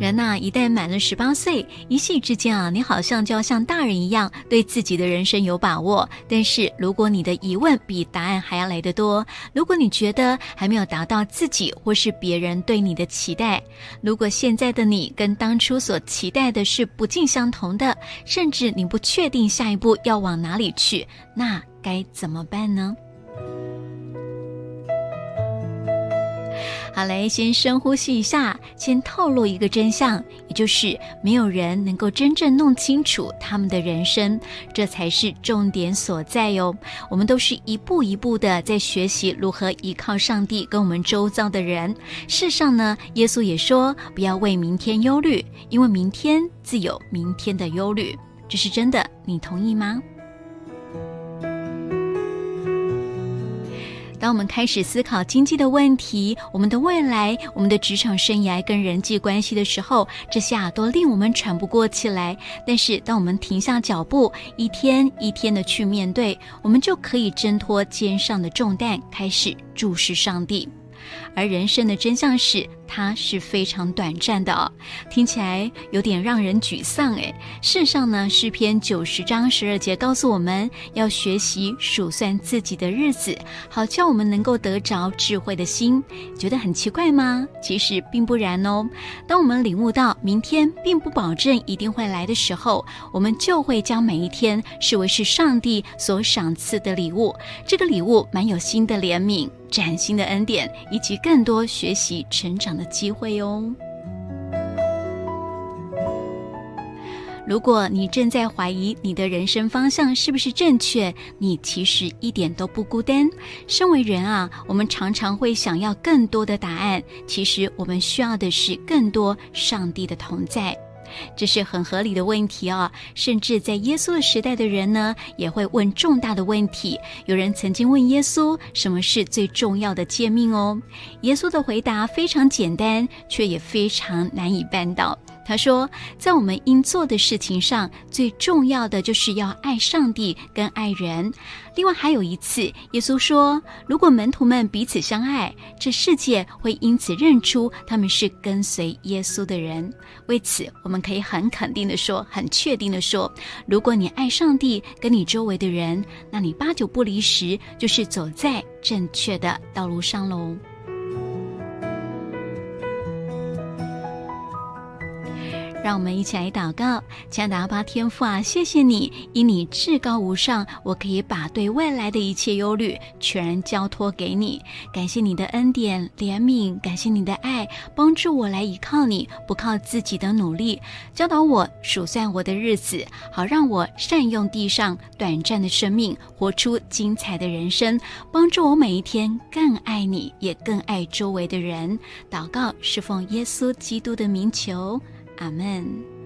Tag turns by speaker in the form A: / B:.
A: 人呐，一旦满了十八岁，一夕之间啊，你好像就要像大人一样，对自己的人生有把握。但是，如果你的疑问比答案还要来得多，如果你觉得还没有达到自己或是别人对你的期待，如果现在的你跟当初所期待的是不尽相同的，甚至你不确定下一步要往哪里去，那该怎么办呢？好嘞，先深呼吸一下，先透露一个真相，也就是没有人能够真正弄清楚他们的人生，这才是重点所在哟。我们都是一步一步的在学习如何依靠上帝跟我们周遭的人。事实上呢，耶稣也说不要为明天忧虑，因为明天自有明天的忧虑，这是真的，你同意吗？当我们开始思考经济的问题、我们的未来、我们的职场生涯跟人际关系的时候，这下都令我们喘不过气来。但是，当我们停下脚步，一天一天的去面对，我们就可以挣脱肩上的重担，开始注视上帝。而人生的真相是。它是非常短暂的，听起来有点让人沮丧诶。事实上呢，诗篇九十章十二节告诉我们要学习数算自己的日子，好叫我们能够得着智慧的心。觉得很奇怪吗？其实并不然哦。当我们领悟到明天并不保证一定会来的时候，我们就会将每一天视为是上帝所赏赐的礼物。这个礼物满有新的怜悯、崭新的恩典，以及更多学习成长。的机会哦。如果你正在怀疑你的人生方向是不是正确，你其实一点都不孤单。身为人啊，我们常常会想要更多的答案，其实我们需要的是更多上帝的同在。这是很合理的问题啊！甚至在耶稣的时代的人呢，也会问重大的问题。有人曾经问耶稣：“什么是最重要的诫命？”哦，耶稣的回答非常简单，却也非常难以办到。他说，在我们应做的事情上，最重要的就是要爱上帝跟爱人。另外还有一次，耶稣说，如果门徒们彼此相爱，这世界会因此认出他们是跟随耶稣的人。为此，我们可以很肯定的说，很确定的说，如果你爱上帝跟你周围的人，那你八九不离十就是走在正确的道路上喽。让我们一起来祷告，亲爱的阿巴天父啊，谢谢你，因你至高无上，我可以把对未来的一切忧虑全然交托给你。感谢你的恩典怜悯，感谢你的爱，帮助我来依靠你，不靠自己的努力，教导我数算我的日子，好让我善用地上短暂的生命，活出精彩的人生。帮助我每一天更爱你，也更爱周围的人。祷告是奉耶稣基督的名求。阿门。